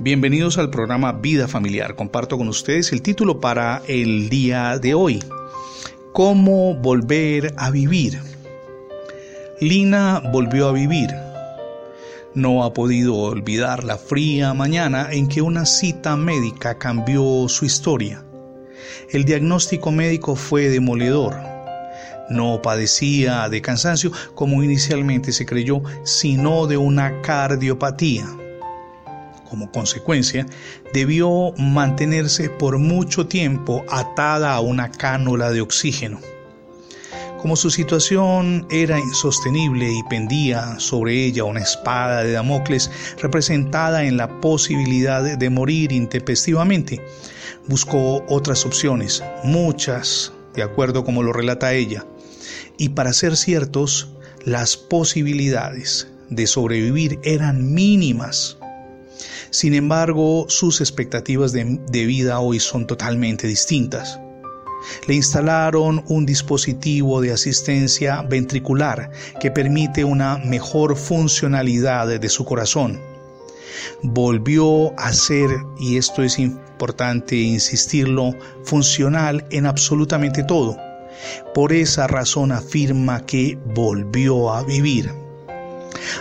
Bienvenidos al programa Vida Familiar. Comparto con ustedes el título para el día de hoy. ¿Cómo volver a vivir? Lina volvió a vivir. No ha podido olvidar la fría mañana en que una cita médica cambió su historia. El diagnóstico médico fue demoledor. No padecía de cansancio como inicialmente se creyó, sino de una cardiopatía como consecuencia, debió mantenerse por mucho tiempo atada a una cánula de oxígeno. Como su situación era insostenible y pendía sobre ella una espada de Damocles representada en la posibilidad de morir intempestivamente, buscó otras opciones, muchas, de acuerdo como lo relata ella, y para ser ciertos, las posibilidades de sobrevivir eran mínimas. Sin embargo, sus expectativas de, vida hoy son totalmente distintas. Le instalaron un dispositivo de asistencia ventricular que permite una mejor funcionalidad de su corazón. Volvió a ser, y esto es importante insistirlo, funcional en absolutamente todo. Por esa razón afirma que volvió a vivir.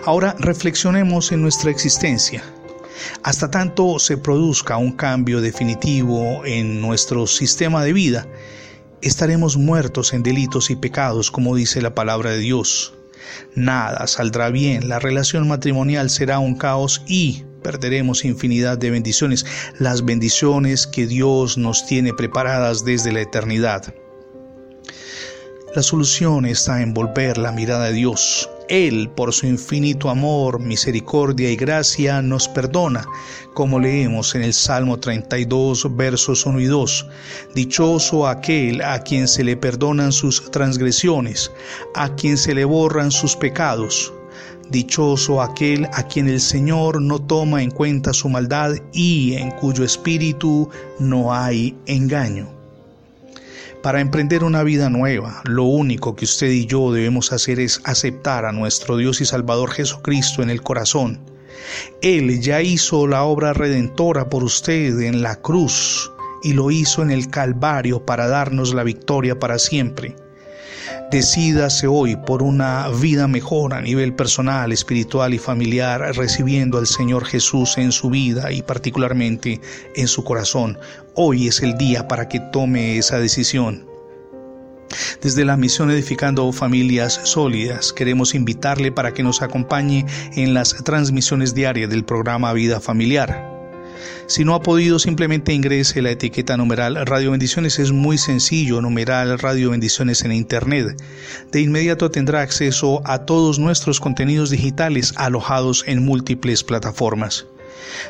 Ahora reflexionemos en nuestra existencia. Hasta tanto se produzca un cambio definitivo en nuestro sistema de vida, estaremos muertos en delitos y pecados, como dice la palabra de Dios. Nada saldrá bien, la relación matrimonial será un caos y perderemos infinidad de bendiciones, las bendiciones que Dios nos tiene preparadas desde la eternidad. La solución está en volver la mirada de Dios, él, por su infinito amor, misericordia y gracia, nos perdona, como leemos en el Salmo 32, versos 1 y 2. Dichoso aquel a quien se le perdonan sus transgresiones, a quien se le borran sus pecados. Dichoso aquel a quien el Señor no toma en cuenta su maldad y en cuyo espíritu no hay engaño. Para emprender una vida nueva, lo único que usted y yo debemos hacer es aceptar a nuestro Dios y Salvador Jesucristo en el corazón. Él ya hizo la obra redentora por usted en la cruz y lo hizo en el Calvario para darnos la victoria para siempre. Decídase hoy por una vida mejor a nivel personal, espiritual y familiar, recibiendo al Señor Jesús en su vida y particularmente en su corazón. Hoy es el día para que tome esa decisión. Desde la misión Edificando Familias Sólidas queremos invitarle para que nos acompañe en las transmisiones diarias del programa Vida Familiar. Si no ha podido, simplemente ingrese la etiqueta numeral Radio Bendiciones. Es muy sencillo, numeral Radio Bendiciones en Internet. De inmediato tendrá acceso a todos nuestros contenidos digitales alojados en múltiples plataformas.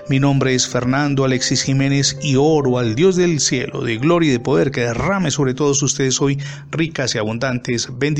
Mi nombre es Fernando Alexis Jiménez y oro al Dios del cielo, de gloria y de poder, que derrame sobre todos ustedes hoy ricas y abundantes bendiciones